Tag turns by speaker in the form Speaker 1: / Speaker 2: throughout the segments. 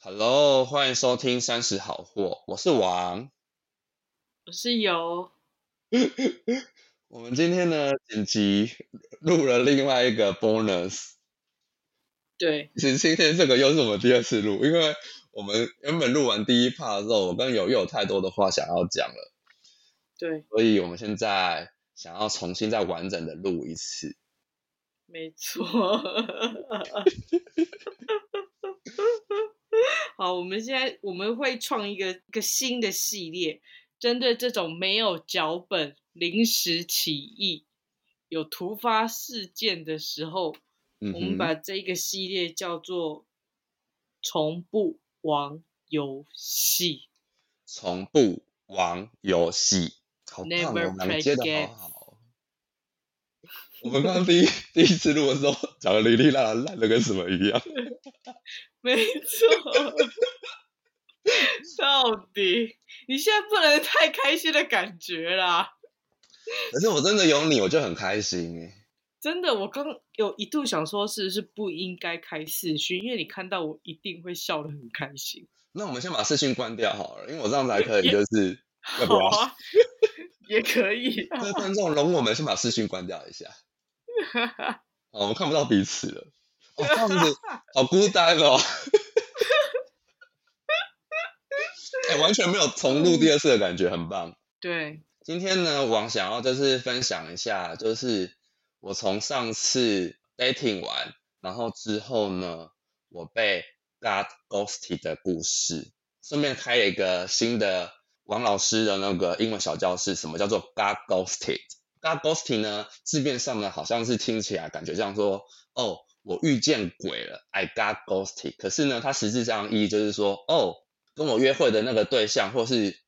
Speaker 1: Hello，欢迎收听三十好货，我是王。
Speaker 2: 我是有，
Speaker 1: 我们今天呢紧急录了另外一个 bonus，
Speaker 2: 对，
Speaker 1: 其实今天这个又是我们第二次录，因为我们原本录完第一 part 之后，我跟友又有太多的话想要讲了，
Speaker 2: 对，
Speaker 1: 所以我们现在想要重新再完整的录一次。
Speaker 2: 没错。好，我们现在我们会创一个一个新的系列，针对这种没有脚本、临时起意、有突发事件的时候，
Speaker 1: 嗯
Speaker 2: 我们，把这个系列叫做“从不玩游戏
Speaker 1: 从不玩游戏，好棒哦
Speaker 2: ，Never play
Speaker 1: 接的
Speaker 2: game
Speaker 1: 好好哦。我们刚刚第一 第一次录的时候讲的哩哩啦啦，烂的跟什么一样。”。
Speaker 2: 没错，到底你现在不能太开心的感觉啦！
Speaker 1: 可是我真的有你，我就很开心哎。
Speaker 2: 真的，我刚有一度想说，是不是不应该开视讯？因为你看到我一定会笑得很开心。
Speaker 1: 那我们先把视讯关掉好了，因为我这样才可以，就是要不要？
Speaker 2: 啊，也可以啊。
Speaker 1: 那观众容我们先把视讯关掉一下。哦，我们看不到彼此了。哦，这样子 好孤单哦。哎、完全没有重录第二次的感觉，很棒。
Speaker 2: 对，
Speaker 1: 今天呢，王想要就是分享一下，就是我从上次 dating 完，然后之后呢，我被 got ghosted 的故事，顺便开了一个新的王老师的那个英文小教室。什么叫做 got ghosted？got ghosting 呢，字面上呢，好像是听起来感觉像说，哦，我遇见鬼了，I got ghosted。可是呢，它实质上意义就是说，哦，跟我约会的那个对象或是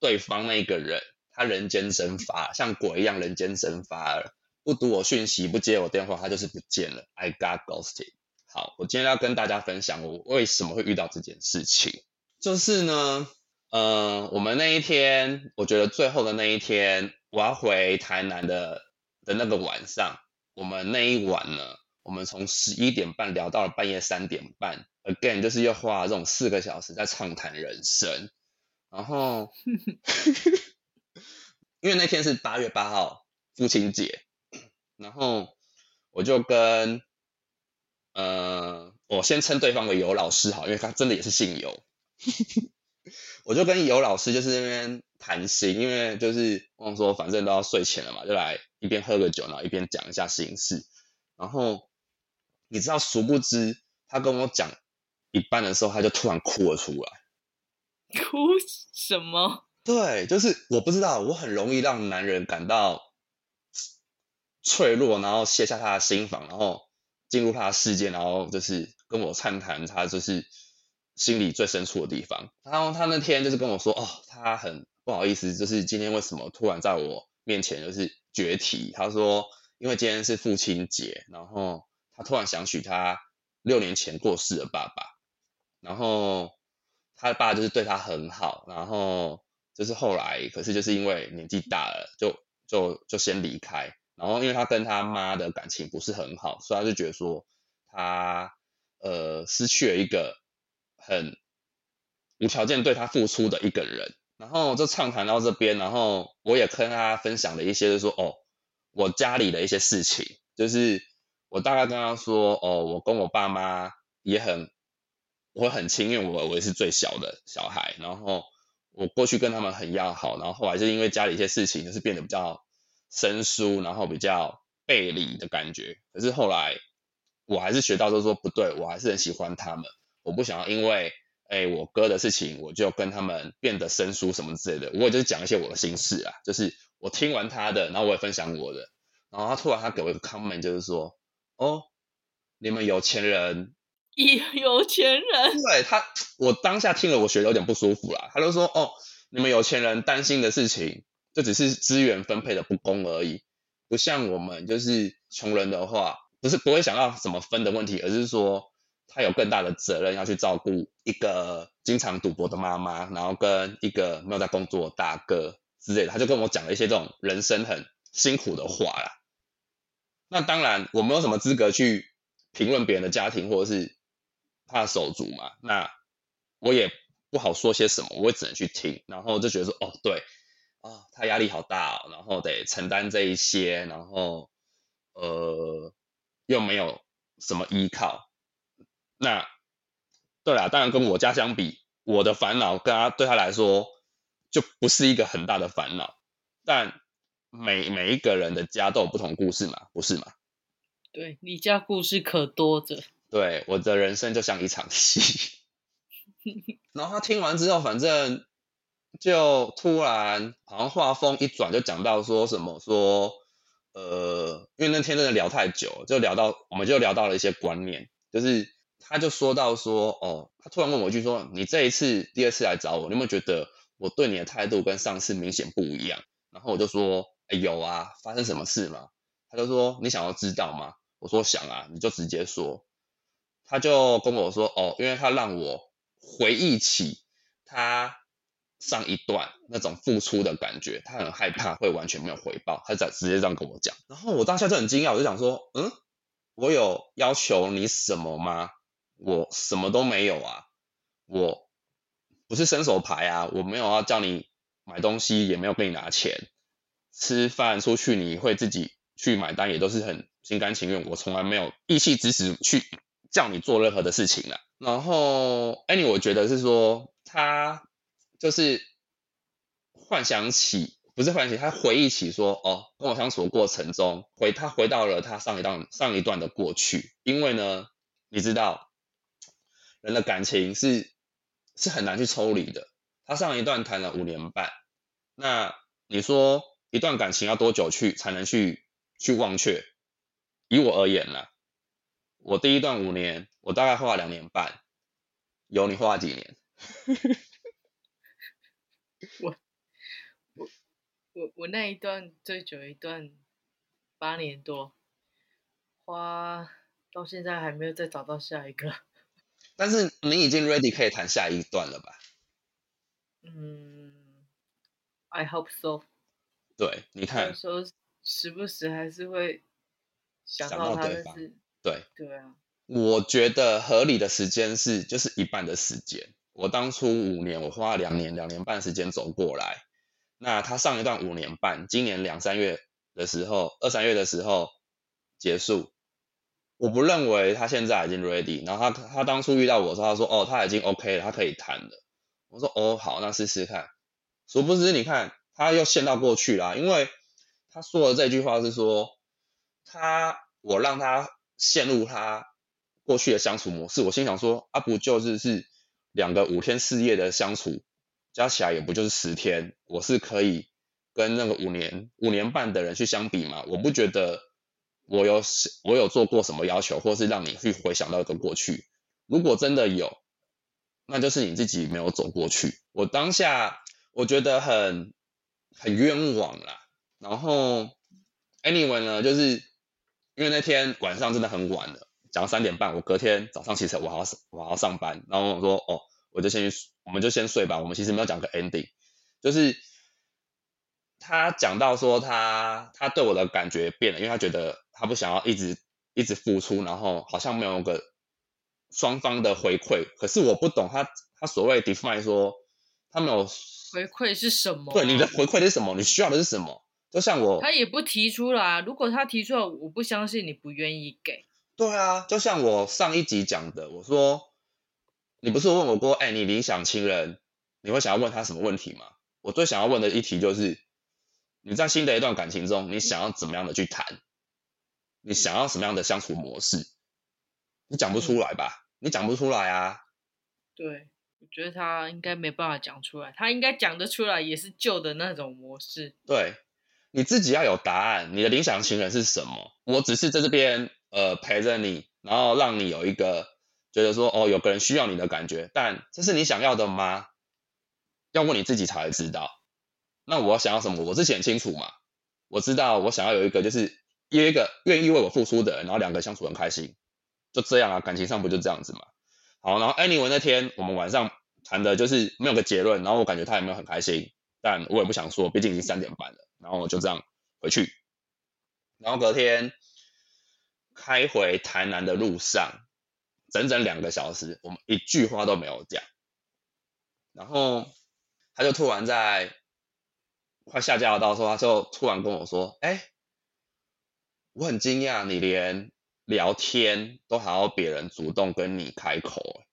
Speaker 1: 对方那个人，他人间蒸发，像鬼一样人间蒸发了，不读我讯息，不接我电话，他就是不见了。I got ghosted。好，我今天要跟大家分享我为什么会遇到这件事情，就是呢，呃，我们那一天，我觉得最后的那一天，我要回台南的的那个晚上，我们那一晚呢，我们从十一点半聊到了半夜三点半，again 就是又花了这种四个小时在畅谈人生，然后 因为那天是八月八号父亲节，然后我就跟呃，我先称对方为尤老师好，因为他真的也是姓尤。我就跟尤老师就是那边谈心，因为就是我想说反正都要睡前了嘛，就来一边喝个酒，然后一边讲一下心事。然后你知道，殊不知他跟我讲一半的时候，他就突然哭了出来。
Speaker 2: 哭什么？
Speaker 1: 对，就是我不知道，我很容易让男人感到脆弱，然后卸下他的心防，然后进入他的世界，然后就是跟我畅谈他就是心里最深处的地方。然后他那天就是跟我说，哦，他很不好意思，就是今天为什么突然在我面前就是决堤？他说，因为今天是父亲节，然后他突然想起他六年前过世的爸爸，然后他的爸就是对他很好，然后就是后来，可是就是因为年纪大了，就就就先离开。然后因为他跟他妈的感情不是很好，所以他就觉得说他呃失去了一个很无条件对他付出的一个人。然后就畅谈到这边，然后我也跟他分享了一些，就是说哦，我家里的一些事情，就是我大概跟他说哦，我跟我爸妈也很我很亲，因为我我是最小的小孩，然后我过去跟他们很要好，然后后来就因为家里一些事情，就是变得比较生疏，然后比较背离的感觉。可是后来我还是学到，就是说不对，我还是很喜欢他们，我不想要因为哎我哥的事情，我就跟他们变得生疏什么之类的。我也就是讲一些我的心事啊，就是我听完他的，然后我也分享我的，然后他突然他给我一个 comment，就是说哦，你们有钱人
Speaker 2: 有有钱人，
Speaker 1: 对他，我当下听了，我觉得有点不舒服啦。他就说：“哦，你们有钱人担心的事情，这只是资源分配的不公而已，不像我们就是穷人的话，不是不会想到怎么分的问题，而是说他有更大的责任要去照顾一个经常赌博的妈妈，然后跟一个没有在工作的大哥之类的。”他就跟我讲了一些这种人生很辛苦的话啦。那当然，我没有什么资格去评论别人的家庭或者是他的手足嘛。那我也不好说些什么，我只能去听，然后就觉得说，哦，对，啊，他压力好大哦，然后得承担这一些，然后呃，又没有什么依靠，那对啦，当然跟我家相比，我的烦恼跟他对他来说就不是一个很大的烦恼，但每每一个人的家都有不同故事嘛，不是吗？
Speaker 2: 对你家故事可多着。
Speaker 1: 对，我的人生就像一场戏。然后他听完之后，反正就突然好像话锋一转，就讲到说什么说，呃，因为那天真的聊太久，就聊到我们就聊到了一些观念，就是他就说到说，哦，他突然问我一句说，你这一次第二次来找我，你有没有觉得我对你的态度跟上次明显不一样？然后我就说，哎，有啊，发生什么事吗？他就说，你想要知道吗？我说想啊，你就直接说。他就跟我说，哦，因为他让我回忆起他上一段那种付出的感觉，他很害怕会完全没有回报，他在直接这样跟我讲。然后我当下就很惊讶，我就想说，嗯，我有要求你什么吗？我什么都没有啊，我不是伸手牌啊，我没有要叫你买东西，也没有跟你拿钱，吃饭出去你会自己去买单，也都是很心甘情愿，我从来没有意气指使去。叫你做任何的事情了，然后 Annie 我觉得是说他就是幻想起，不是幻想起，他回忆起说哦，跟我相处的过程中，回他回到了他上一段上一段的过去，因为呢，你知道人的感情是是很难去抽离的，他上一段谈了五年半，那你说一段感情要多久去才能去去忘却？以我而言呢？我第一段五年，我大概花了两年半，有你花了几年？
Speaker 2: 我我我我那一段最久一段八年多，花到现在还没有再找到下一个。
Speaker 1: 但是你已经 ready 可以谈下一段了吧？
Speaker 2: 嗯，I hope so。
Speaker 1: 对，你看，
Speaker 2: 有时候时不时还是会想到他的事。
Speaker 1: 对
Speaker 2: 对啊，
Speaker 1: 我觉得合理的时间是就是一半的时间。我当初五年，我花了两年两年半时间走过来。那他上一段五年半，今年两三月的时候，二三月的时候结束。我不认为他现在已经 ready。然后他他当初遇到我时候，他说哦他已经 OK 了，他可以谈了。我说哦好，那试试看。殊不知你看他又陷到过去了，因为他说的这句话是说他我让他。陷入他过去的相处模式，我心想说啊，不就是是两个五天四夜的相处，加起来也不就是十天，我是可以跟那个五年五年半的人去相比嘛？我不觉得我有我有做过什么要求，或是让你去回想到一个过去。如果真的有，那就是你自己没有走过去。我当下我觉得很很冤枉啦。然后 anyway 呢，就是。因为那天晚上真的很晚了，讲到三点半，我隔天早上其实我还要我还要上班，然后我说哦，我就先去，我们就先睡吧。我们其实没有讲个 ending，就是他讲到说他他对我的感觉变了，因为他觉得他不想要一直一直付出，然后好像没有个双方的回馈。可是我不懂他他所谓 define 说他没有
Speaker 2: 回馈是什么？
Speaker 1: 对，你的回馈是什么？你需要的是什么？就像我，
Speaker 2: 他也不提出来。如果他提出来，我不相信你不愿意给。
Speaker 1: 对啊，就像我上一集讲的，我说你不是问我过，哎，你理想情人，你会想要问他什么问题吗？我最想要问的一题就是，你在新的一段感情中，你想要怎么样的去谈？你想要什么样的相处模式？你讲不出来吧？你讲不出来啊？
Speaker 2: 对，我觉得他应该没办法讲出来，他应该讲得出来，也是旧的那种模式。
Speaker 1: 对。你自己要有答案，你的理想情人是什么？我只是在这边呃陪着你，然后让你有一个觉得说哦有个人需要你的感觉，但这是你想要的吗？要问你自己才知道。那我想要什么？我之前很清楚嘛，我知道我想要有一个就是约一个愿意为我付出的人，然后两个相处很开心，就这样啊，感情上不就这样子嘛？好，然后 anyway 那天我们晚上谈的就是没有个结论，然后我感觉他也没有很开心，但我也不想说，毕竟已经三点半了。然后就这样回去，然后隔天开回台南的路上，整整两个小时，我们一句话都没有讲。然后他就突然在快下交流道的时候，他就突然跟我说：“哎，我很惊讶，你连聊天都还要别人主动跟你开口。”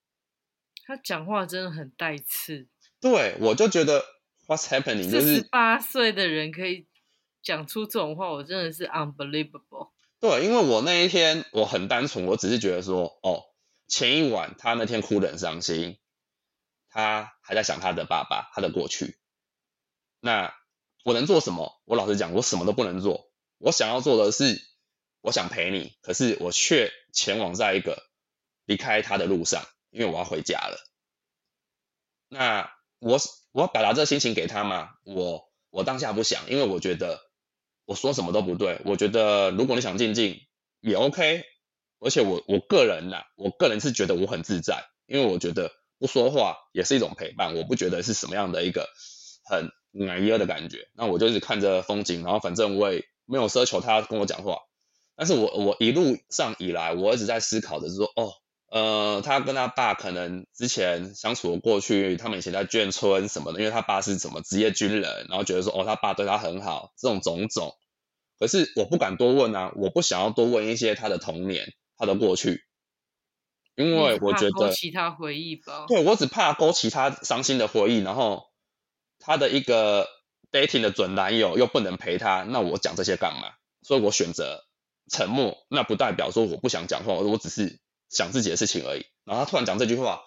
Speaker 2: 他讲话真的很带刺。
Speaker 1: 对，我就觉得 What's happening？就是
Speaker 2: 十八岁的人可以讲出这种话，我真的是 unbelievable。
Speaker 1: 对，因为我那一天我很单纯，我只是觉得说，哦，前一晚他那天哭得很伤心，他还在想他的爸爸，他的过去。那我能做什么？我老实讲，我什么都不能做。我想要做的是，我想陪你，可是我却前往在一个离开他的路上。因为我要回家了，那我我要表达这心情给他吗？我我当下不想，因为我觉得我说什么都不对。我觉得如果你想静静也 OK，而且我我个人呐，我个人是觉得我很自在，因为我觉得不说话也是一种陪伴，我不觉得是什么样的一个很难噎的感觉。那我就是看着风景，然后反正我也没有奢求他跟我讲话，但是我我一路上以来，我一直在思考的是说，哦。呃，他跟他爸可能之前相处的过去，他们以前在眷村什么的，因为他爸是什么职业军人，然后觉得说，哦，他爸对他很好，这种种种。可是我不敢多问啊，我不想要多问一些他的童年、他的过去，因为我觉得勾
Speaker 2: 起他回忆吧。
Speaker 1: 对，我只怕勾起他伤心的回忆，然后他的一个 dating 的准男友又不能陪他，那我讲这些干嘛？所以我选择沉默，那不代表说我不想讲话，我只是。想自己的事情而已，然后他突然讲这句话，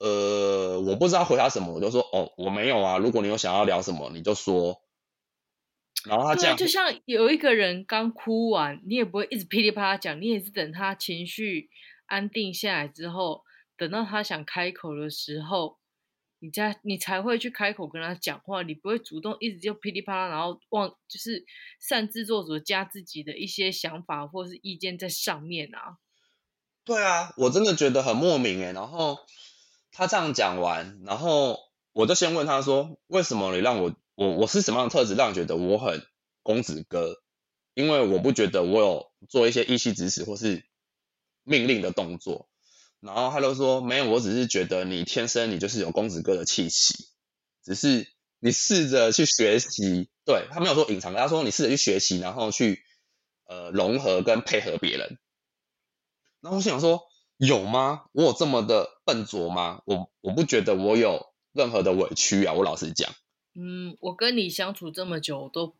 Speaker 1: 呃，我不知道回答什么，我就说哦，我没有啊。如果你有想要聊什么，你就说。然后他这样，
Speaker 2: 就像有一个人刚哭完，你也不会一直噼里啪啦讲，你也是等他情绪安定下来之后，等到他想开口的时候，你再你才会去开口跟他讲话，你不会主动一直就噼里啪啦，然后忘就是擅自做主加自己的一些想法或是意见在上面啊。
Speaker 1: 对啊，我真的觉得很莫名哎。然后他这样讲完，然后我就先问他说：“为什么你让我我我是什么样的特质让你觉得我很公子哥？因为我不觉得我有做一些意气指使或是命令的动作。”然后他就说：“没有，我只是觉得你天生你就是有公子哥的气息，只是你试着去学习。”对他没有说隐藏，他说你试着去学习，然后去呃融合跟配合别人。然后我想说，有吗？我有这么的笨拙吗？我我不觉得我有任何的委屈啊！我老实讲，
Speaker 2: 嗯，我跟你相处这么久，都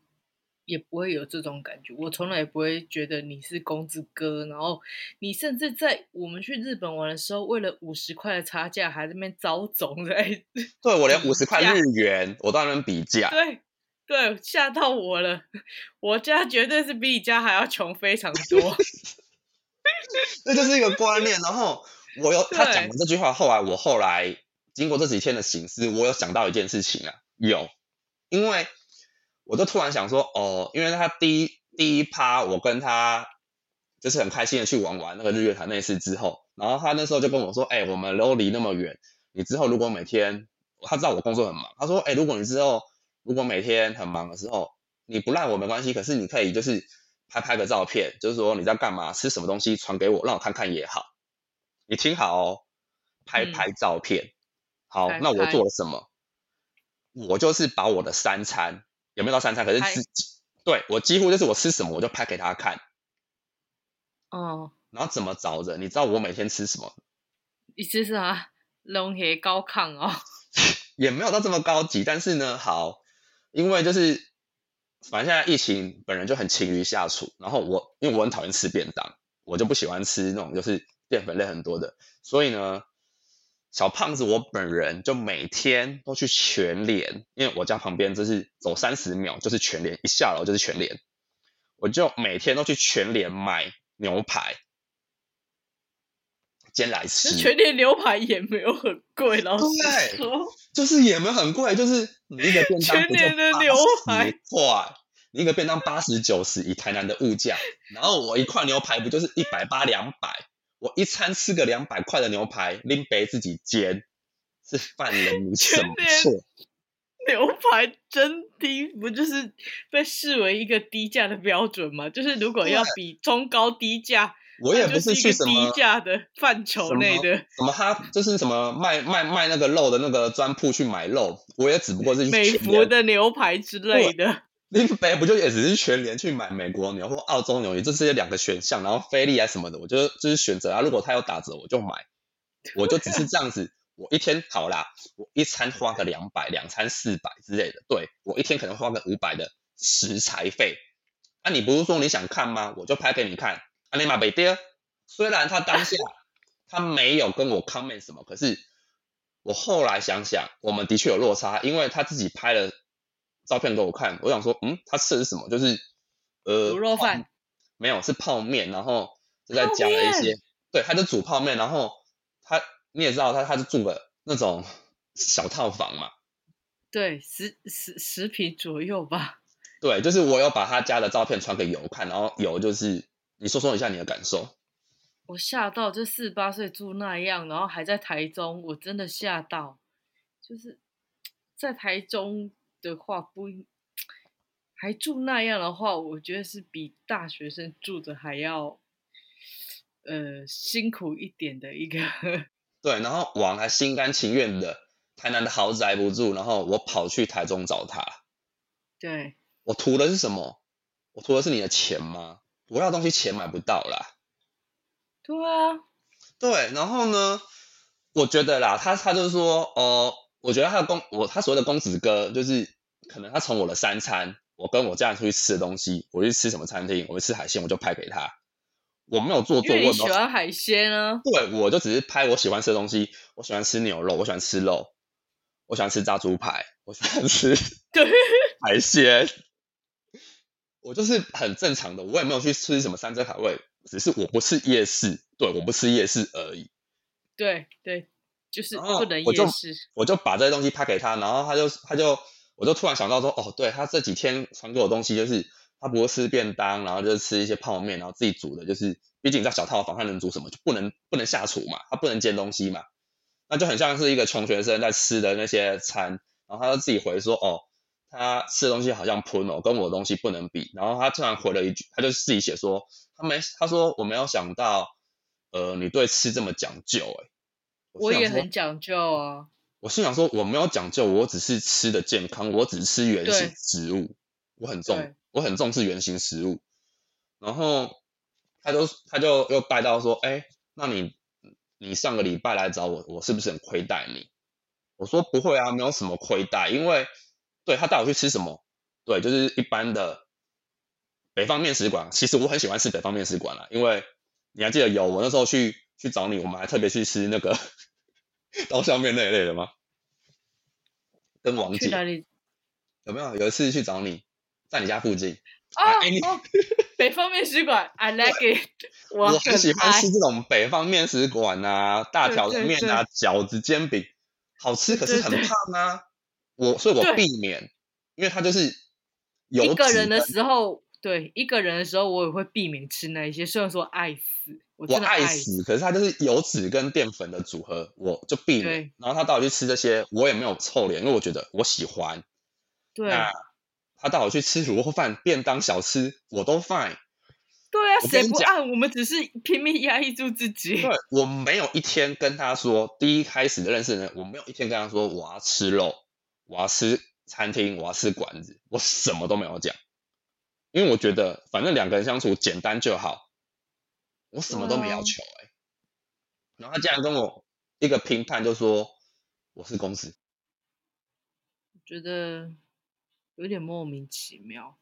Speaker 2: 也不会有这种感觉。我从来也不会觉得你是公子哥。然后你甚至在我们去日本玩的时候，为了五十块的差价，还在那边遭总在。
Speaker 1: 对我连五十块日元，我都在那边比价。
Speaker 2: 对对，吓到我了！我家绝对是比你家还要穷非常多。
Speaker 1: 这就是一个观念，然后我有他讲完这句话，后来我后来经过这几天的醒思，我有想到一件事情啊，有，因为我就突然想说，哦，因为他第一第一趴我跟他就是很开心的去玩玩那个日月潭那次之后，然后他那时候就跟我说，哎，我们都离那么远，你之后如果每天他知道我工作很忙，他说，哎，如果你之后如果每天很忙的时候，你不赖我没关系，可是你可以就是。拍拍个照片，就是说你在干嘛，吃什么东西，传给我，让我看看也好。你听好哦，拍拍照片。好，那我做了什么？我就是把我的三餐有没有到三餐？可是自己对我几乎就是我吃什么我就拍给他看。
Speaker 2: 哦。
Speaker 1: 然后怎么着着？你知道我每天吃什么？
Speaker 2: 你吃啥？龙虾高亢哦。
Speaker 1: 也没有到这么高级，但是呢，好，因为就是。反正现在疫情本人就很勤于下厨，然后我因为我很讨厌吃便当，我就不喜欢吃那种就是淀粉类很多的，所以呢，小胖子我本人就每天都去全联，因为我家旁边就是走三十秒就是全联，一下楼就是全联，我就每天都去全联买牛排煎来吃。
Speaker 2: 全联牛排也没有很贵，老实说。
Speaker 1: 就是也没有很贵，就是你一个便当不就八十块？你一个便当八十九十，以台南的物价，然后我一块牛排不就是一百八两百？我一餐吃个两百块的牛排，拎杯自己煎，是犯人你什么错？
Speaker 2: 牛排真低，不就是被视为一个低价的标准吗？就是如果要比中高低价，
Speaker 1: 我也不
Speaker 2: 是
Speaker 1: 去什么
Speaker 2: 低价的范畴内的
Speaker 1: 什么他就是什么卖卖卖那个肉的那个专铺去买肉，我也只不过是去
Speaker 2: 美
Speaker 1: 全联
Speaker 2: 孚的牛排之类的。
Speaker 1: 林北不就也只是全联去买美国牛或澳洲牛，也就这些两个选项，然后菲力啊什么的，我就就是选择啊，如果他有打折我就买，我就只是这样子。我一天好啦，我一餐花个两百，两餐四百之类的，对我一天可能花个五百的食材费。啊，你不是说你想看吗？我就拍给你看。啊，尼玛北爹，虽然他当下他没有跟我 comment 什么，可是我后来想想，我们的确有落差，因为他自己拍了照片给我看，我想说，嗯，他吃的是什么？就是呃
Speaker 2: 卤肉饭
Speaker 1: 泡没有是泡面，然后就在
Speaker 2: 泡
Speaker 1: 加了一些
Speaker 2: 面，
Speaker 1: 对，他就煮泡面，然后他你也知道他他是住的那种小套房嘛，
Speaker 2: 对，十十十平左右吧。
Speaker 1: 对，就是我有把他家的照片传给友看，然后友就是你说说一下你的感受。
Speaker 2: 我吓到，就四十八岁住那样，然后还在台中，我真的吓到。就是在台中的话，不应还住那样的话，我觉得是比大学生住的还要呃辛苦一点的一个。
Speaker 1: 对，然后王还心甘情愿的，台南的豪宅不住，然后我跑去台中找他。
Speaker 2: 对，
Speaker 1: 我图的是什么？我图的是你的钱吗？我要的东西钱买不到啦。
Speaker 2: 对啊，
Speaker 1: 对，然后呢，我觉得啦，他他就是说，哦、我觉得他的公我他所谓的公子哥，就是可能他从我的三餐，我跟我家人出去吃的东西，我去吃什么餐厅，我去吃海鲜，我就拍给他。我没有做作，我也没有
Speaker 2: 欢海鲜啊。
Speaker 1: 对，我就只是拍我喜欢吃的东西。我喜欢吃牛肉，我喜欢吃肉，我喜欢吃炸猪排，我喜欢吃
Speaker 2: 对，
Speaker 1: 海鲜。我就是很正常的，我也没有去吃什么山珍海味，只是我不吃夜市，对，我不吃夜市而已。
Speaker 2: 对对，就是不能
Speaker 1: 我就。我就把这些东西拍给他，然后他就他就我就突然想到说，哦，对他这几天传给我的东西就是他不会吃便当，然后就是吃一些泡面，然后自己煮的，就是毕竟在小套房，他能煮什么就不能不能下厨嘛，他不能煎东西嘛，那就很像是一个穷学生在吃的那些餐，然后他就自己回说，哦，他吃的东西好像喷哦，跟我的东西不能比，然后他突然回了一句，他就自己写说，他没他说我没有想到，呃，你对吃这么讲究、欸，
Speaker 2: 我也很讲究啊。
Speaker 1: 我心想说，我没有讲究，我只是吃的健康，我只是吃原形
Speaker 2: 对
Speaker 1: 食物，我很重，我很重视原形食物。然后他就他就又带到说，哎，那你你上个礼拜来找我，我是不是很亏待你？我说不会啊，没有什么亏待，因为对他带我去吃什么，对，就是一般的北方面食馆。其实我很喜欢吃北方面食馆啦，因为你还记得有我那时候去去找你，我们还特别去吃那个 刀削面那一类的吗？跟王姐
Speaker 2: 去哪里？
Speaker 1: 有没有？有一次去找你，在你家附近，
Speaker 2: 哦，北方面食馆，I like it，我
Speaker 1: 我很喜欢吃这种北方面食馆啊，大
Speaker 2: 对
Speaker 1: 条面啊，饺子、煎饼，好吃，可是很胖啊。我所以，我避免，因为它就是有
Speaker 2: 一个人的时候，对一个人的时候，我也会避免吃那一些。虽然说爱死，我
Speaker 1: 我爱
Speaker 2: 死。
Speaker 1: 可是它就是油脂跟淀粉的组合，我就避免。然后他带我去吃这些，我也没有臭脸，因为我觉得我喜欢。
Speaker 2: 对
Speaker 1: 那他带我去吃卤肉饭、便当、小吃，我都 fine。
Speaker 2: 对啊，谁不按？我们只是拼命压抑住自己。
Speaker 1: 对我没有一天跟他说，第一开始的认识的人，我没有一天跟他说我要吃肉，我要吃餐厅，我要吃馆子，我什么都没有讲，因为我觉得反正两个人相处简单就好，我什么都没要求哎、然后他竟然跟我一个评判就说我是公司，
Speaker 2: 觉得有点莫名其妙。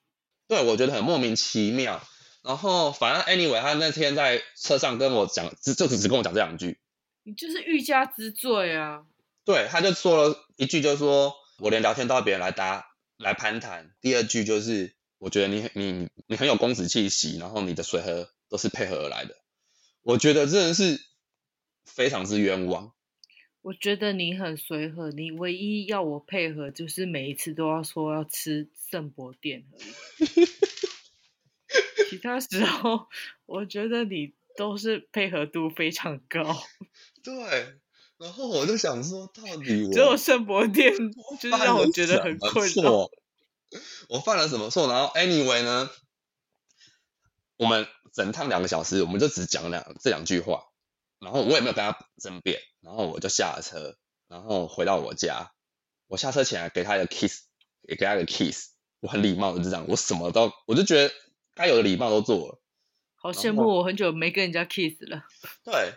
Speaker 1: 对我觉得很莫名其妙。然后反正 anyway，他那天在车上跟我讲，只就只只跟我讲这两句，
Speaker 2: 你就是欲加之罪啊！
Speaker 1: 对，他就说了一句，就是说我连聊天都要别人来搭来攀谈。第二句就是我觉得你你你很有公子气息，然后你的水和都是配合而来的。我觉得真的是非常之冤枉。
Speaker 2: 我觉得你很随和，你唯一要我配合就是每一次都要说要吃圣博店而已。其他时候，我觉得你都是配合度非常高，
Speaker 1: 对，然后我就想说，到底我
Speaker 2: 只有圣博店就是让我觉得很困扰。
Speaker 1: 错 我犯了什么错？然后 anyway 呢，我们整趟两个小时，我们就只讲两这两句话，然后我也没有跟他争辩，然后我就下了车，然后回到我家，我下车前还给他一个 kiss，也给他一个 kiss，我很礼貌的就这样，我什么都，我就觉得该有的礼貌都做了。
Speaker 2: 好羡慕，我很久没跟人家 kiss 了。
Speaker 1: 对，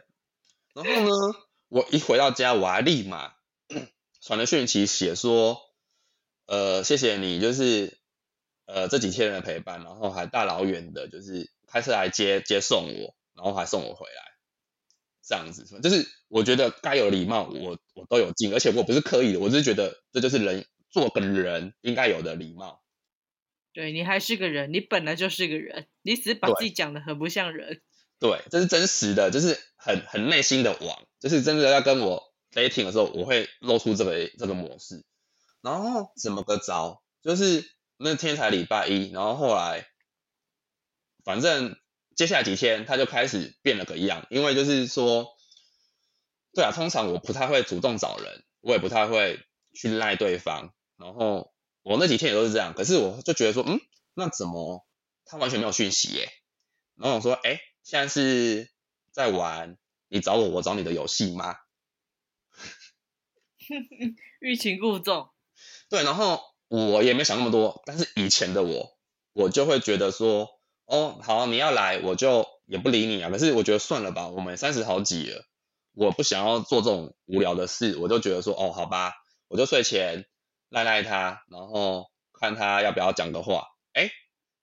Speaker 1: 然后呢，我一回到家，我还立马 传了讯息写说，呃，谢谢你，就是呃这几天的陪伴，然后还大老远的，就是开车来接接送我，然后还送我回来，这样子，就是我觉得该有礼貌，我我都有尽，而且我不是刻意的，我只是觉得这就是人做个人应该有的礼貌。
Speaker 2: 对你还是个人，你本来就是个人，你只是把自己讲的很不像人。
Speaker 1: 对，这是真实的，就是很很内心的网，就是真的要跟我 dating 的时候，我会露出这个这个模式。然后怎么个着？就是那天才礼拜一，然后后来，反正接下来几天他就开始变了个样，因为就是说，对啊，通常我不太会主动找人，我也不太会去赖对方，然后。我那几天也都是这样，可是我就觉得说，嗯，那怎么他完全没有讯息耶？然后我说，哎，现在是在玩你找我，我找你的游戏吗？
Speaker 2: 欲擒故纵。
Speaker 1: 对，然后我也没想那么多，但是以前的我，我就会觉得说，哦，好，你要来，我就也不理你啊。可是我觉得算了吧，我们三十好几了，我不想要做这种无聊的事，我就觉得说，哦，好吧，我就睡前。赖赖他，然后看他要不要讲的话。哎，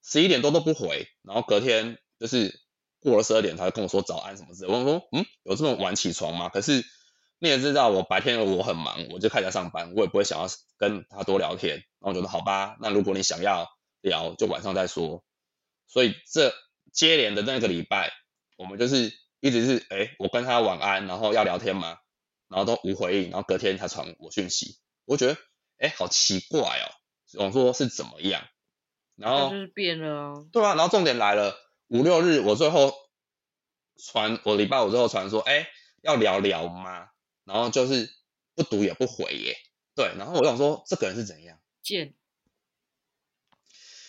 Speaker 1: 十一点多都不回，然后隔天就是过了十二点，他就跟我说早安什么之类。我说，嗯，有这么晚起床吗？可是你也知道，我白天我很忙，我就开始上班，我也不会想要跟他多聊天。然后我觉得好吧，那如果你想要聊，就晚上再说。所以这接连的那个礼拜，我们就是一直是，哎，我跟他晚安，然后要聊天吗？然后都无回应，然后隔天他传我讯息，我觉得。哎，好奇怪哦！我说是怎么样？然后
Speaker 2: 就是变了。
Speaker 1: 对啊，然后重点来了，五六日我最后传，我礼拜五最后传说，哎，要聊聊吗？然后就是不读也不回耶。对，然后我想说，这个人是怎样？
Speaker 2: 贱，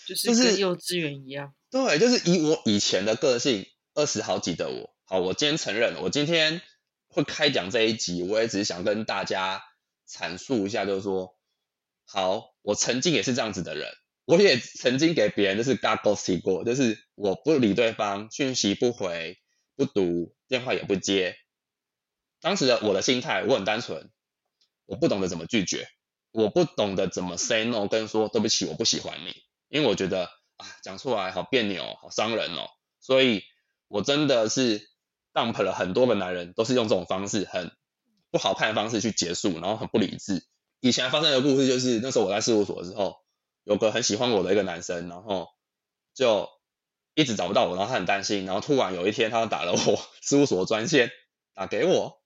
Speaker 2: 就是跟幼稚园一样。
Speaker 1: 对，就是以我以前的个性，二十好几的我，好，我今天承认，我今天会开讲这一集，我也只是想跟大家阐述一下，就是说。好，我曾经也是这样子的人，我也曾经给别人就是 g o g h t 过，就是我不理对方，讯息不回，不读，电话也不接。当时的我的心态，我很单纯，我不懂得怎么拒绝，我不懂得怎么 say no，跟说对不起，我不喜欢你，因为我觉得啊，讲出来好别扭，好伤人哦，所以我真的是 dump 了很多个男人，都是用这种方式，很不好看的方式去结束，然后很不理智。以前发生的故事就是，那时候我在事务所的时候，有个很喜欢我的一个男生，然后就一直找不到我，然后他很担心，然后突然有一天他打了我 事务所专线打给我，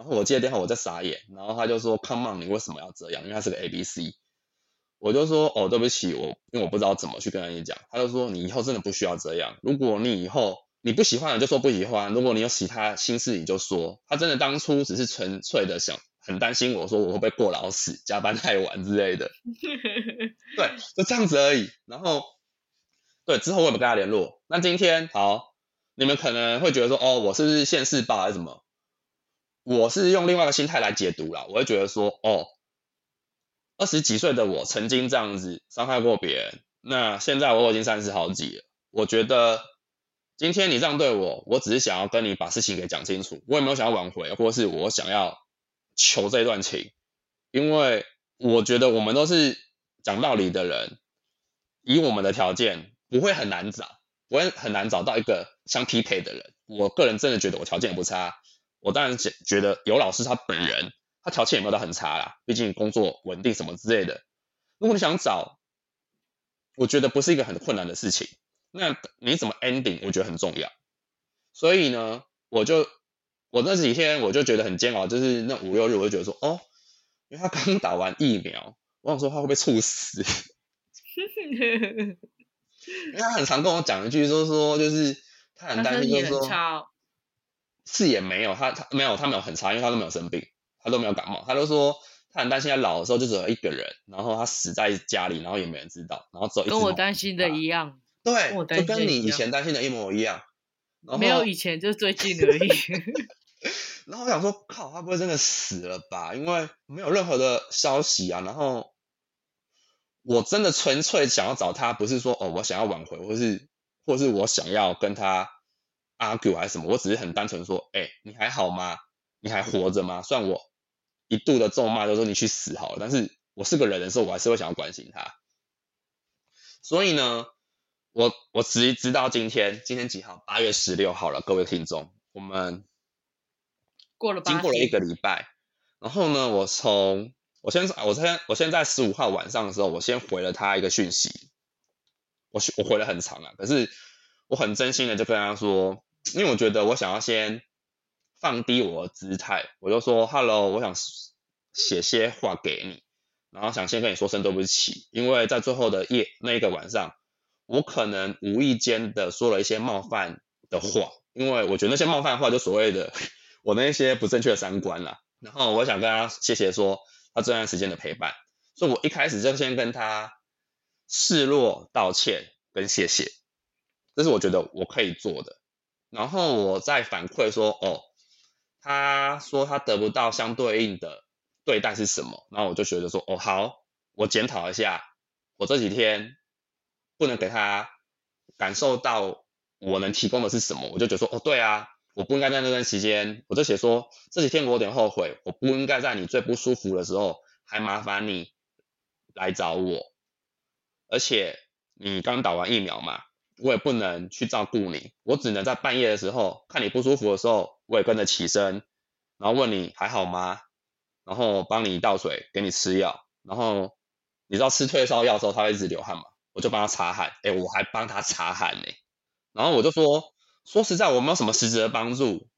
Speaker 1: 然后我接电话我在傻眼，然后他就说 Come on，你为什么要这样？因为他是个 A B C，我就说哦对不起，我因为我不知道怎么去跟人家讲，他就说你以后真的不需要这样，如果你以后你不喜欢了就说不喜欢，如果你有其他心事你就说，他真的当初只是纯粹的想。很担心我说我会不会过劳死、加班太晚之类的，对，就这样子而已。然后，对，之后我有没有跟他联络？那今天好，你们可能会觉得说，哦，我是不是现世报还是什么？我是用另外一个心态来解读啦，我会觉得说，哦，二十几岁的我曾经这样子伤害过别人，那现在我已经三十好几了，我觉得今天你这样对我，我只是想要跟你把事情给讲清楚，我也没有想要挽回，或是我想要。求这段情，因为我觉得我们都是讲道理的人，以我们的条件不会很难找，不会很难找到一个相匹配的人。我个人真的觉得我条件也不差，我当然觉觉得有老师他本人，他条件也没有到很差啦，毕竟工作稳定什么之类的。如果你想找，我觉得不是一个很困难的事情。那你怎么 ending，我觉得很重要。所以呢，我就。我那几天我就觉得很煎熬，就是那五六日我就觉得说，哦，因为他刚打完疫苗，我想说他会不会猝死？因为他很常跟我讲一句，说说就是他很担心，就是说是也没有，他他没有他没有很差，因为他都没有生病，他都没有感冒，他都说他很担心他老的时候就只有一个人，然后他死在家里，然后也没人知道，然后走
Speaker 2: 跟我担心的一样。
Speaker 1: 对，就跟你以前担心的一模一样。
Speaker 2: 没有以前，就是最近而已。
Speaker 1: 然后我想说，靠，他不会真的死了吧？因为没有任何的消息啊。然后我真的纯粹想要找他，不是说哦，我想要挽回，或是或是我想要跟他 argue 还是什么。我只是很单纯说，哎、你还好吗？你还活着吗？虽然我一度的咒骂就说你去死好了，但是我是个人的时候，我还是会想要关心他。所以呢，我我直直到今天，今天几号？八月十六号了，各位听众，我们
Speaker 2: 过了
Speaker 1: 经过了一个礼拜，然后呢，我从我先我先我先在十五号晚上的时候，我先回了他一个讯息，我我回了很长啊，可是我很真心的就跟他说，因为我觉得我想要先放低我的姿态，我就说 Hello，我想写些话给你，然后想先跟你说声对不起，因为在最后的夜那一个晚上，我可能无意间的说了一些冒犯的话，因为我觉得那些冒犯的话就所谓的我那些不正确的三观啦。然后我想跟他谢谢说他这段时间的陪伴，所以我一开始就先跟他示弱道歉跟谢谢，这是我觉得我可以做的。然后我再反馈说，哦，他说他得不到相对应的对待是什么，然后我就觉得说，哦，好，我检讨一下，我这几天不能给他感受到我能提供的是什么，我就觉得说，哦，对啊，我不应该在那段时间，我就写说这几天我有点后悔，我不应该在你最不舒服的时候还麻烦你来找我，而且你刚打完疫苗嘛，我也不能去照顾你，我只能在半夜的时候看你不舒服的时候，我也跟着起身，然后问你还好吗，然后帮你倒水，给你吃药，然后你知道吃退烧药的时候他会一直流汗嘛，我就帮他擦汗，哎，我还帮他擦汗呢、然后我就说，说实在我没有什么实质的帮助，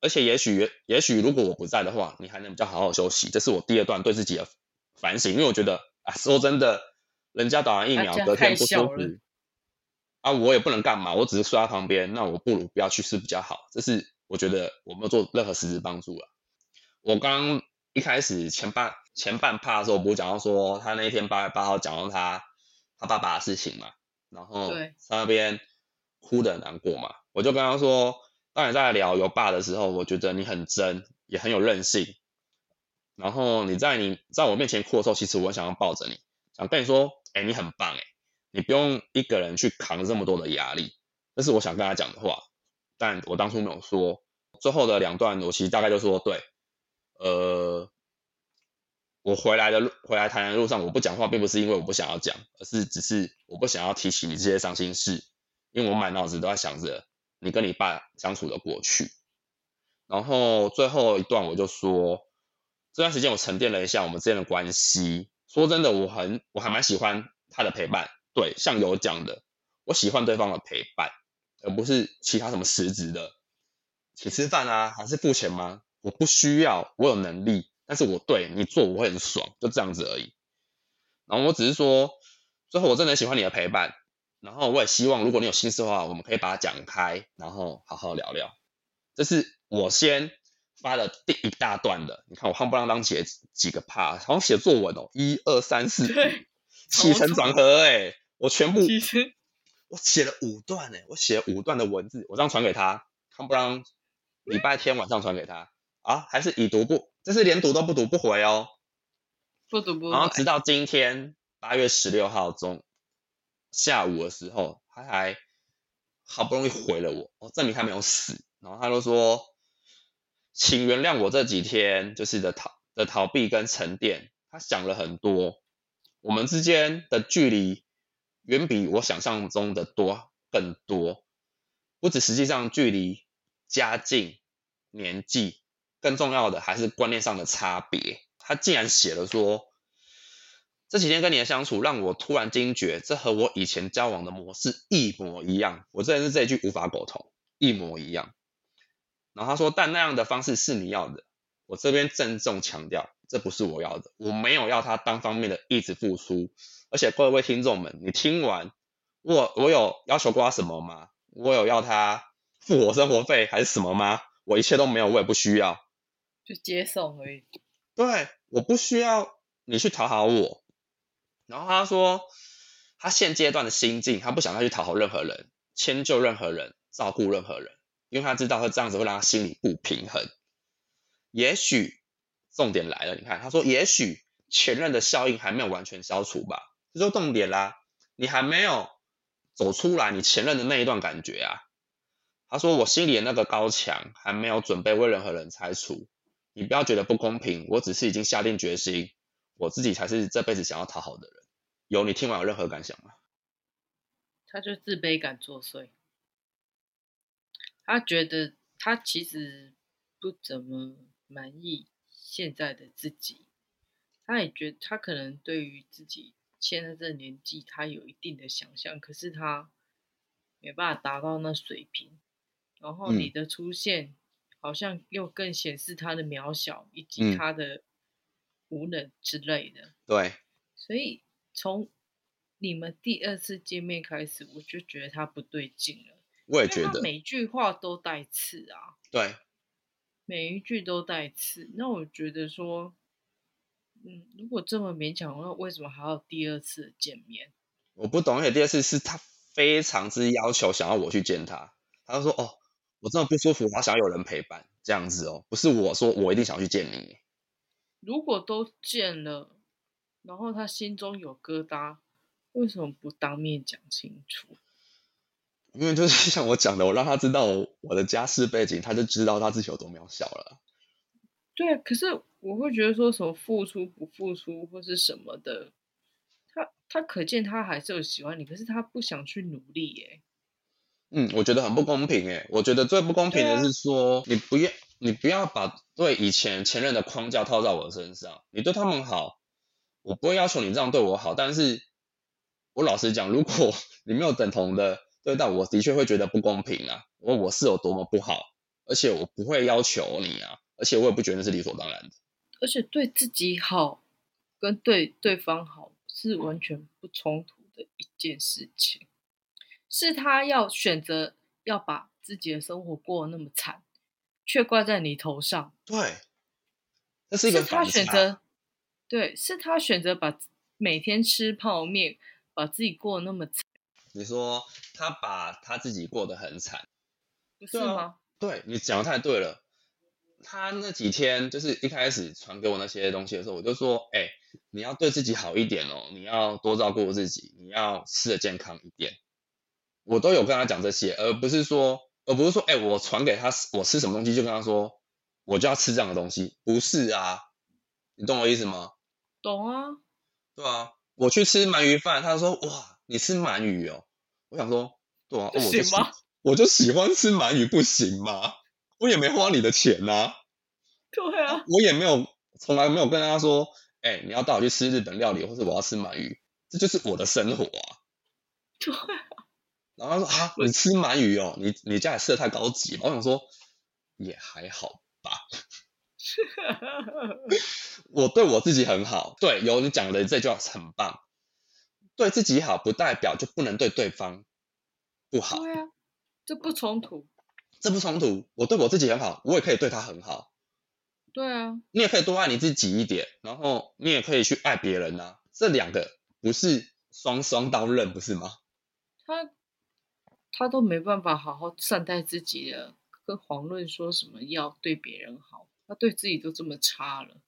Speaker 1: 而且也许也许如果我不在的话，你还能比较好好休息，这是我第二段对自己的反省，因为我觉得啊，说真的，人家打完疫苗隔天不舒服，啊，我也不能干嘛，我只是睡在旁边，那我不如不要去试比较好。这是我觉得我没有做任何实质帮助了。我刚刚一开始前半前半趴的时候，我不是讲到说他那一天八月八号讲到他他爸爸的事情嘛，然后
Speaker 2: 对
Speaker 1: 在那边哭的很难过嘛，我就跟他说，当你在聊有爸的时候，我觉得你很真，也很有韧性。然后你在你在我面前哭的时候，其实我很想要抱着你，想跟你说，哎、你很棒，哎，你不用一个人去扛这么多的压力，这是我想跟他讲的话。但我当初没有说，最后的两段我其实大概就说，对，呃，我回来的路回来台南的路上，我不讲话，并不是因为我不想要讲，而是只是我不想要提起你这些伤心事，因为我满脑子都在想着你跟你爸相处的过去。然后最后一段我就说，这段时间我沉淀了一下我们之间的关系。说真的，我很我还蛮喜欢他的陪伴。对，像有讲的，我喜欢对方的陪伴，而不是其他什么实质的，请吃饭啊，还是付钱吗？我不需要，我有能力，但是我对你做我会很爽，就这样子而已。然后我只是说，最后我真的很喜欢你的陪伴，然后我也希望如果你有心事的话，我们可以把它讲开，然后好好聊聊。这是我先发的第一大段的，你看我夯不啷当写几个 part，好像写作文哦，一二三四，
Speaker 2: 对，
Speaker 1: 起承转合哎，我全部
Speaker 2: 其实
Speaker 1: 我写了五段哎，我写了五段的文字，我这样传给他，看不让礼拜天晚上传给他啊，还是已读不，这是连读都不读不回哦。
Speaker 2: 不读不回
Speaker 1: 然后直到今天八月十六号中下午的时候，他还好不容易回了我，哦，证明他没有死。然后他就说，请原谅我这几天就是的逃的逃避跟沉淀。他想了很多，我们之间的距离远比我想象中的多更多，不止实际上距离、家境、年纪，更重要的还是观念上的差别。他竟然写了说，这几天跟你的相处让我突然惊觉，这和我以前交往的模式一模一样。我真的是这句无法苟同，一模一样。然后他说，但那样的方式是你要的，我这边郑重强调，这不是我要的，我没有要他单方面的一直付出。而且各位听众们，你听完，我我有要求过他什么吗？我有要他付我生活费还是什么吗？我一切都没有，我也不需要。
Speaker 2: 就接送而已。
Speaker 1: 对，我不需要你去讨好我。然后他说，他现阶段的心境，他不想再去讨好任何人，迁就任何人，照顾任何人，因为他知道他这样子会让他心里不平衡。也许重点来了，你看他说，也许前任的效应还没有完全消除吧，这就重点啦，你还没有走出来你前任的那一段感觉啊。他说我心里的那个高墙还没有准备为任何人拆除，你不要觉得不公平，我只是已经下定决心，我自己才是这辈子想要讨好的人。有你听完有任何感想吗？
Speaker 2: 他就自卑感作祟，他觉得他其实不怎么满意现在的自己，他也觉得他可能对于自己现在这年纪，他有一定的想象，可是他没办法达到那水平。然后你的出现，好像又更显示他的渺小以及他的无能之类的。
Speaker 1: 对，
Speaker 2: 所以从你们第二次见面开始，我就觉得他不对劲了。
Speaker 1: 我也觉得，
Speaker 2: 每句话都带刺啊。
Speaker 1: 对，
Speaker 2: 每一句都带刺。那我觉得说，嗯，如果这么勉强，那为什么还要第二次见面？
Speaker 1: 我不懂，而且第二次是他非常之要求想要我去见他，他就说哦。我真的不舒服，我想要有人陪伴，这样子哦，不是我说我一定想去见你。
Speaker 2: 如果都见了，然后他心中有疙瘩，为什么不当面讲清楚？
Speaker 1: 因为就是 像我讲的，我让他知道我的家世背景，他就知道他自己有多渺小了。
Speaker 2: 对，可是我会觉得说什么付出不付出或是什么的，他他可见他还是有喜欢你，可是他不想去努力耶。
Speaker 1: 嗯，我觉得很不公平诶。我觉得最不公平的是说，你不要，你不要把对以前前任的框架套在我身上。你对他们好，我不会要求你这样对我好。但是，我老实讲，如果 你没有等同的对但，我的确会觉得不公平啊。我我是有多么不好，而且我不会要求你啊，而且我也不觉得是理所当然的。
Speaker 2: 而且对自己好，跟对对方好是完全不冲突的一件事情。是他要选择要把自己的生活过得那么惨，却挂在你头上。
Speaker 1: 对，这是一个
Speaker 2: 他选择，对，是他选择把每天吃泡面，把自己过得那么惨。
Speaker 1: 你说他把他自己过得很惨，
Speaker 2: 不是吗？
Speaker 1: 对你讲的太对了。他那几天就是一开始传给我那些东西的时候，我就说：“哎，你要对自己好一点哦，你要多照顾自己，你要吃的健康一点。”我都有跟他讲这些，而不是说，而不是说，哎，我传给他，我吃什么东西就跟他说，我就要吃这样的东西，不是啊，你懂我意思吗？
Speaker 2: 懂啊，
Speaker 1: 对啊，我去吃鳗鱼饭，他说，哇，你吃鳗鱼哦，我想说，对啊，我就
Speaker 2: 吗？
Speaker 1: 我就喜欢吃鳗鱼，不行吗？我也没花你的钱呐，
Speaker 2: 对啊，
Speaker 1: 我也没有，从来没有跟他说，哎，你要带我去吃日本料理，或者我要吃鳗鱼，这就是我的生活啊，
Speaker 2: 对。
Speaker 1: 然后他说啊，你吃鳗鱼哦，你你家也吃的太高级了。我想说也还好吧，我对我自己很好。对，有你讲的这句话很棒，对自己好不代表就不能对对方不好。
Speaker 2: 对啊，这不冲突。
Speaker 1: 这不冲突，我对我自己很好，我也可以对他很好。
Speaker 2: 对啊，
Speaker 1: 你也可以多爱你自己一点，然后你也可以去爱别人呐。这两个不是双双刀刃，不是吗？
Speaker 2: 他。他都没办法好好善待自己了，跟黄论说什么要对别人好，他对自己都这么差了。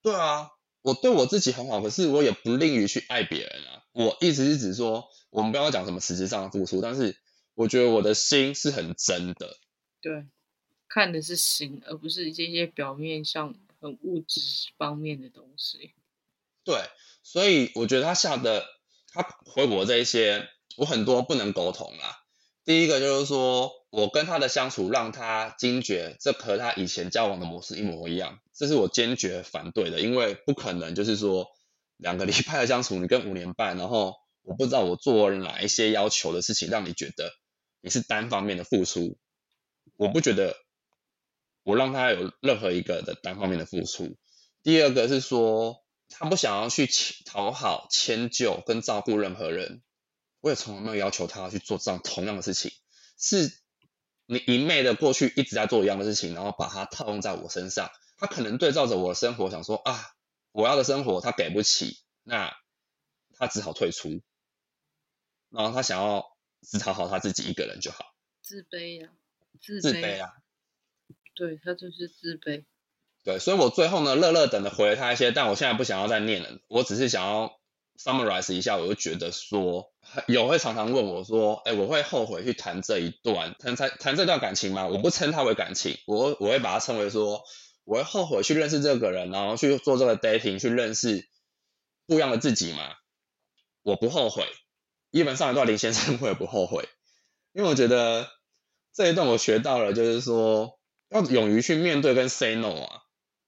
Speaker 1: 对啊，我对我自己很好，可是我也不吝于去爱别人啊。我一直是指说，我们不要讲什么实质上的付出，但是我觉得我的心是很真的。
Speaker 2: 对，看的是心，而不是这些表面上很物质方面的东西。
Speaker 1: 对，所以我觉得他下的他回我这一些，我很多不能沟通啊。第一个就是说，我跟他的相处让他惊觉，这和他以前交往的模式一模一样，这是我坚决反对的，因为不可能就是说两个 礼拜的相处，你跟五年半，然后我不知道我做了哪一些要求的事情，让你觉得你是单方面的付出，我不觉得我让他有任何一个的单方面的付出。第二个是说，他不想要去讨好、迁就跟照顾任何人。我也从来没有要求他去做这样同样的事情，是你一昧的过去一直在做一样的事情，然后把它套用在我身上。他可能对照着我的生活，想说啊，我要的生活他给不起，那他只好退出。然后他想要只讨好他自己一个人就好，
Speaker 2: 自卑呀、自
Speaker 1: 自卑啊。
Speaker 2: 对他就是自卑。
Speaker 1: 对，所以我最后呢，乐乐等的回了他一些，但我现在不想要再念了，我只是想要 summarize 一下，我就觉得说，有会常常问我说，哎，我会后悔去谈这一段，谈谈谈这段感情吗？我不称它为感情，我我会把它称为说，我会后悔去认识这个人，然后去做这个 dating，去认识不一样的自己吗？我不后悔，基本上一段林先生我也不后悔，因为我觉得这一段我学到了，就是说要勇于去面对跟 say no 啊。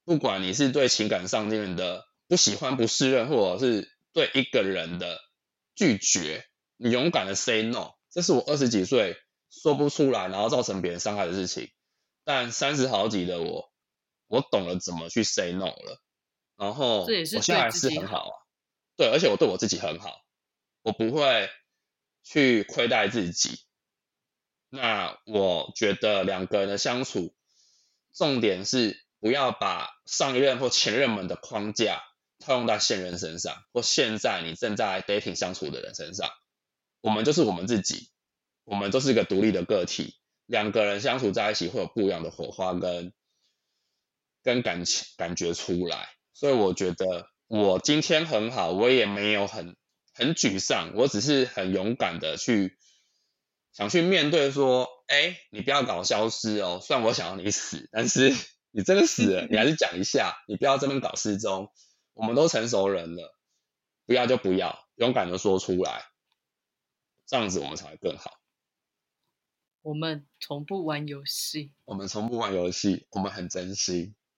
Speaker 1: 不管你是对情感上面的不喜欢、不适任，或者是对一个人的拒绝，你勇敢的 say no，这是我二十几岁说不出来，然后造成别人伤害的事情。但三十好几的我，我懂了怎么去 say no 了。然后我现在是很好啊，对，而且我对我自己很好，我不会去亏待自己。那我觉得两个人的相处，重点是。不要把上一任或前任们的框架套用到现任身上，或现在你正在 dating 相处的人身上。我们就是我们自己，我们都是一个独立的个体。两个人相处在一起会有不一样的火花跟跟感情感觉出来。所以我觉得我今天很好，我也没有很很沮丧，我只是很勇敢的去想去面对说，哎，你不要搞消失哦。虽然我想要你死，但是。你真的死了，你还是讲一下，你不要这边搞失踪。我们都成熟人了，不要就不要，勇敢的说出来，这样子我们才会更好。
Speaker 2: 我们从不玩游戏，
Speaker 1: 我们从不玩游戏，我们很真心。